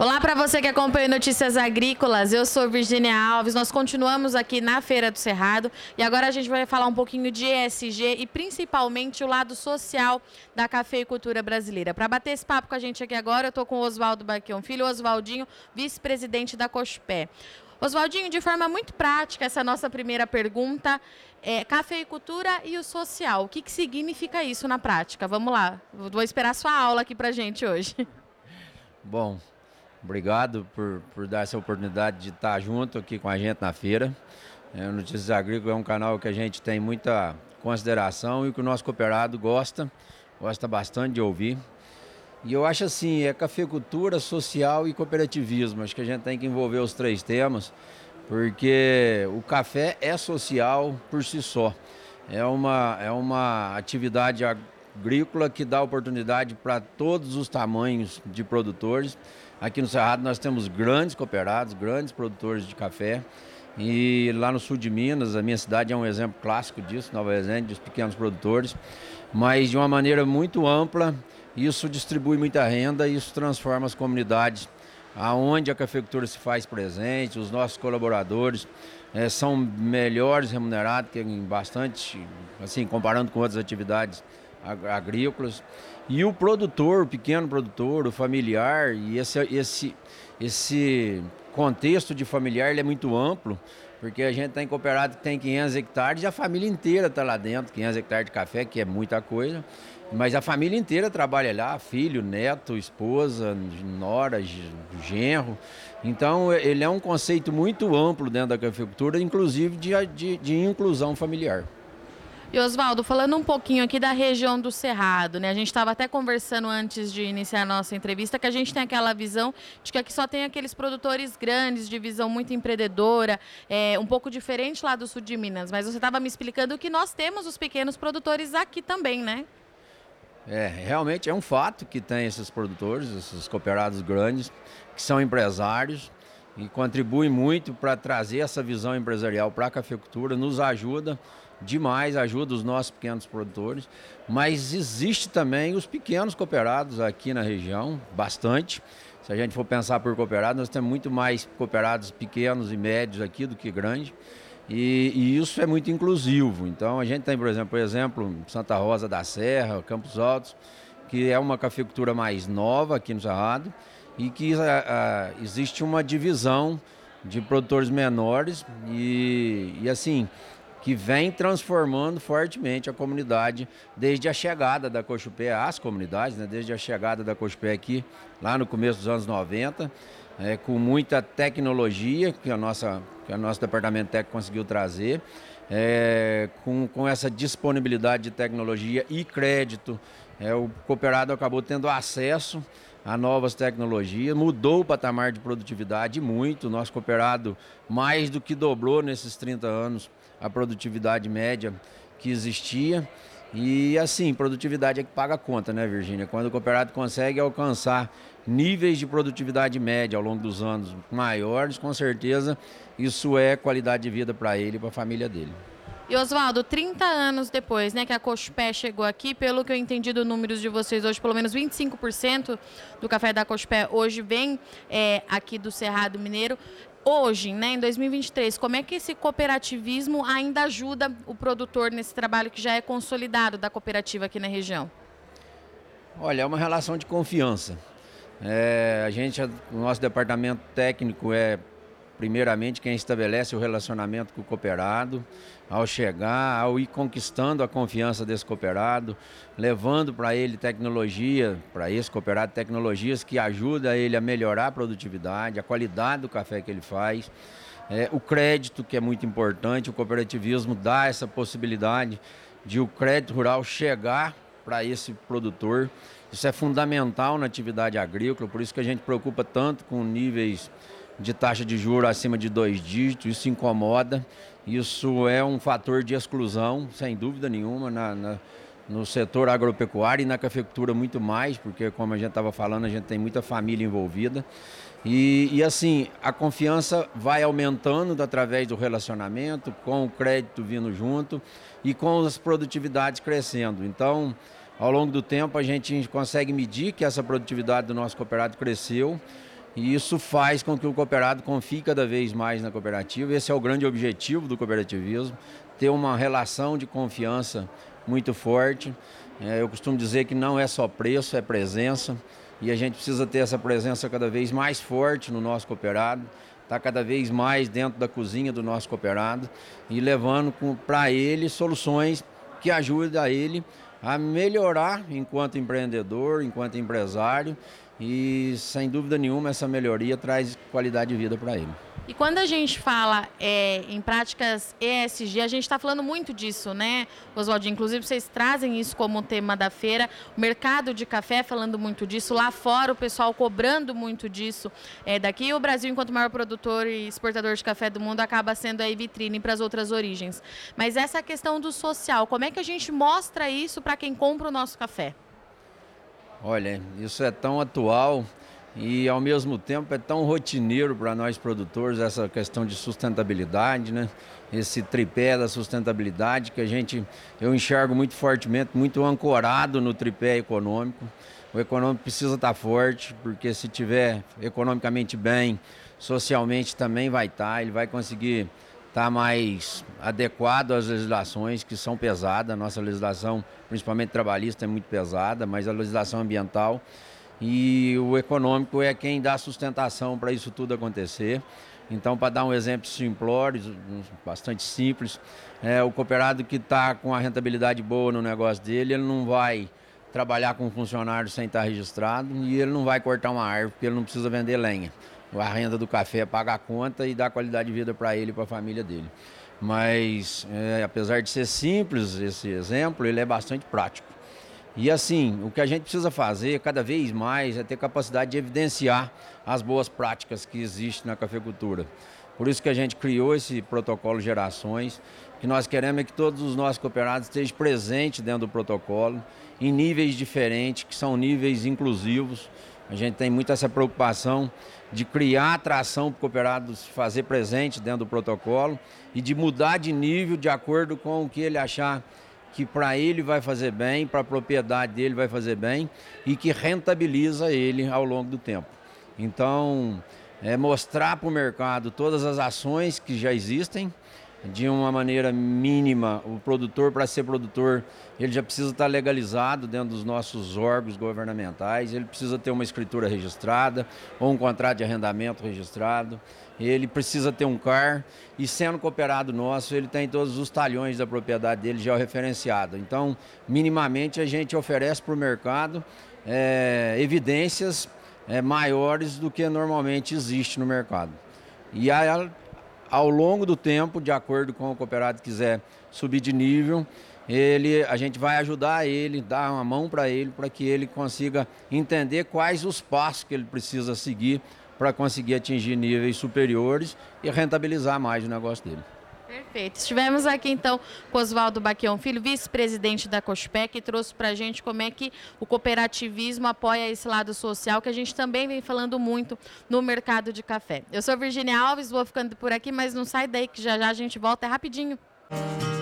Olá para você que acompanha Notícias Agrícolas, eu sou Virginia Alves. Nós continuamos aqui na Feira do Cerrado e agora a gente vai falar um pouquinho de ESG e principalmente o lado social da cafeicultura brasileira. Para bater esse papo com a gente aqui agora, eu estou com o Oswaldo Baquion Filho, Oswaldinho, vice-presidente da Cospé. Oswaldinho, de forma muito prática, essa nossa primeira pergunta é cafeicultura e o social. O que, que significa isso na prática? Vamos lá, vou esperar sua aula aqui para gente hoje. Bom, Obrigado por, por dar essa oportunidade de estar junto aqui com a gente na feira. É, Notícias Agrícolas é um canal que a gente tem muita consideração e que o nosso cooperado gosta, gosta bastante de ouvir. E eu acho assim, é cafeicultura, social e cooperativismo. Acho que a gente tem que envolver os três temas, porque o café é social por si só. É uma, é uma atividade agrícola que dá oportunidade para todos os tamanhos de produtores. Aqui no Cerrado nós temos grandes cooperados, grandes produtores de café. E lá no sul de Minas, a minha cidade é um exemplo clássico disso, Nova Resende, dos pequenos produtores. Mas de uma maneira muito ampla, isso distribui muita renda e isso transforma as comunidades aonde a cafeicultura se faz presente, os nossos colaboradores é, são melhores remunerados que em bastante, assim, comparando com outras atividades agrícolas. E o produtor, o pequeno produtor, o familiar, e esse, esse, esse contexto de familiar é muito amplo, porque a gente está em cooperado que tem 500 hectares e a família inteira está lá dentro, 500 hectares de café, que é muita coisa, mas a família inteira trabalha lá, filho, neto, esposa, nora, genro. Então ele é um conceito muito amplo dentro da cafeicultura, inclusive de, de, de inclusão familiar. E Oswaldo, falando um pouquinho aqui da região do Cerrado, né? A gente estava até conversando antes de iniciar a nossa entrevista que a gente tem aquela visão de que aqui só tem aqueles produtores grandes, de visão muito empreendedora, é, um pouco diferente lá do sul de Minas. Mas você estava me explicando que nós temos os pequenos produtores aqui também, né? É, realmente é um fato que tem esses produtores, esses cooperados grandes, que são empresários e contribuem muito para trazer essa visão empresarial para a cafeicultura, nos ajuda demais, ajuda os nossos pequenos produtores, mas existe também os pequenos cooperados aqui na região, bastante. Se a gente for pensar por cooperado, nós temos muito mais cooperados pequenos e médios aqui do que grandes. E, e, isso é muito inclusivo. Então a gente tem, por exemplo, por exemplo, Santa Rosa da Serra, Campos Altos, que é uma cafeicultura mais nova aqui no Cerrado e que a, a, existe uma divisão de produtores menores e, e assim que vem transformando fortemente a comunidade desde a chegada da Cochupé, as comunidades, né, desde a chegada da Cochupé aqui, lá no começo dos anos 90, é, com muita tecnologia que, a nossa, que o nosso departamento técnico conseguiu trazer, é, com, com essa disponibilidade de tecnologia e crédito, é, o cooperado acabou tendo acesso a novas tecnologias, mudou o patamar de produtividade muito. O nosso cooperado mais do que dobrou nesses 30 anos a produtividade média que existia. E assim, produtividade é que paga a conta, né, Virgínia? Quando o cooperado consegue alcançar níveis de produtividade média ao longo dos anos maiores, com certeza isso é qualidade de vida para ele e para a família dele. E Oswaldo, 30 anos depois, né, que a Cochupé chegou aqui, pelo que eu entendi dos números de vocês hoje, pelo menos 25% do café da Cochupé hoje vem é, aqui do Cerrado Mineiro. Hoje, né, em 2023, como é que esse cooperativismo ainda ajuda o produtor nesse trabalho que já é consolidado da cooperativa aqui na região? Olha, é uma relação de confiança. É, a gente, o nosso departamento técnico é primeiramente quem estabelece o relacionamento com o cooperado, ao chegar, ao ir conquistando a confiança desse cooperado, levando para ele tecnologia, para esse cooperado tecnologias que ajudam ele a melhorar a produtividade, a qualidade do café que ele faz. É, o crédito, que é muito importante, o cooperativismo dá essa possibilidade de o crédito rural chegar para esse produtor. Isso é fundamental na atividade agrícola, por isso que a gente preocupa tanto com níveis de taxa de juros acima de dois dígitos, isso incomoda, isso é um fator de exclusão, sem dúvida nenhuma, na, na, no setor agropecuário e na cafeicultura muito mais, porque como a gente estava falando, a gente tem muita família envolvida. E, e, assim, a confiança vai aumentando através do relacionamento, com o crédito vindo junto e com as produtividades crescendo. Então, ao longo do tempo, a gente consegue medir que essa produtividade do nosso cooperado cresceu E isso faz com que o cooperado confie cada vez mais na cooperativa. Esse é o grande objetivo do cooperativismo, ter uma relação de confiança muito forte. É, eu costumo dizer que não é só preço, é presença. E a gente precisa ter essa presença cada vez mais forte no nosso cooperado, está cada vez mais dentro da cozinha do nosso cooperado e levando para ele soluções que ajudem a ele a melhorar enquanto empreendedor, enquanto empresário e sem dúvida nenhuma essa melhoria traz qualidade de vida para ele. E quando a gente fala é, em práticas ESG, a gente está falando muito disso, né, Oswaldo? Inclusive, vocês trazem isso como tema da feira. O mercado de café falando muito disso. Lá fora, o pessoal cobrando muito disso. É, daqui, o Brasil, enquanto maior produtor e exportador de café do mundo, acaba sendo aí vitrine para as outras origens. Mas essa questão do social, como é que a gente mostra isso para quem compra o nosso café? Olha, isso é tão atual e ao mesmo tempo é tão rotineiro para nós produtores essa questão de sustentabilidade, né? Esse tripé da sustentabilidade que a gente eu enxergo muito fortemente, muito ancorado no tripé econômico. O econômico precisa estar forte, porque se tiver economicamente bem, socialmente também vai estar, ele vai conseguir estar mais adequado às legislações que são pesadas. Nossa legislação, principalmente trabalhista, é muito pesada, mas a legislação ambiental e o econômico é quem dá sustentação para isso tudo acontecer. Então, para dar um exemplo simplório, bastante simples, é, o cooperado que está com a rentabilidade boa no negócio dele, ele não vai trabalhar com um funcionário sem estar tá registrado e ele não vai cortar uma árvore porque ele não precisa vender lenha. A renda do café paga a conta e dá qualidade de vida para ele e para a família dele. Mas, é, apesar de ser simples esse exemplo, ele é bastante prático. E assim, o que a gente precisa fazer cada vez mais é ter capacidade de evidenciar as boas práticas que existem na cafeicultura. Por isso que a gente criou esse protocolo Gerações, que nós queremos é que todos os nossos cooperados estejam presentes dentro do protocolo, em níveis diferentes, que são níveis inclusivos. A gente tem muito essa preocupação de criar atração para o cooperado se fazer presente dentro do protocolo e de mudar de nível de acordo com o que ele achar que para ele vai fazer bem, para a propriedade dele vai fazer bem e que rentabiliza ele ao longo do tempo. Então, é mostrar para o mercado todas as ações que já existem, de uma maneira mínima. O produtor, para ser produtor, ele já precisa estar legalizado dentro dos nossos órgãos governamentais, ele precisa ter uma escritura registrada ou um contrato de arrendamento registrado, ele precisa ter um CAR e, sendo cooperado nosso, ele tem todos os talhões da propriedade dele já referenciado. Então, minimamente, a gente oferece para o mercado é, evidências é, maiores do que normalmente existe no mercado. E a, ao longo do tempo, de acordo com o cooperado quiser subir de nível, ele, a gente vai ajudar ele, dar uma mão para ele, para que ele consiga entender quais os passos que ele precisa seguir para conseguir atingir níveis superiores e rentabilizar mais o negócio dele. Perfeito. Estivemos aqui então com Oswaldo Baquião Filho, vice-presidente da COSPEC, que trouxe para a gente como é que o cooperativismo apoia esse lado social, que a gente também vem falando muito no mercado de café. Eu sou Virginia Alves, vou ficando por aqui, mas não sai daí que já já a gente volta, é rapidinho. Música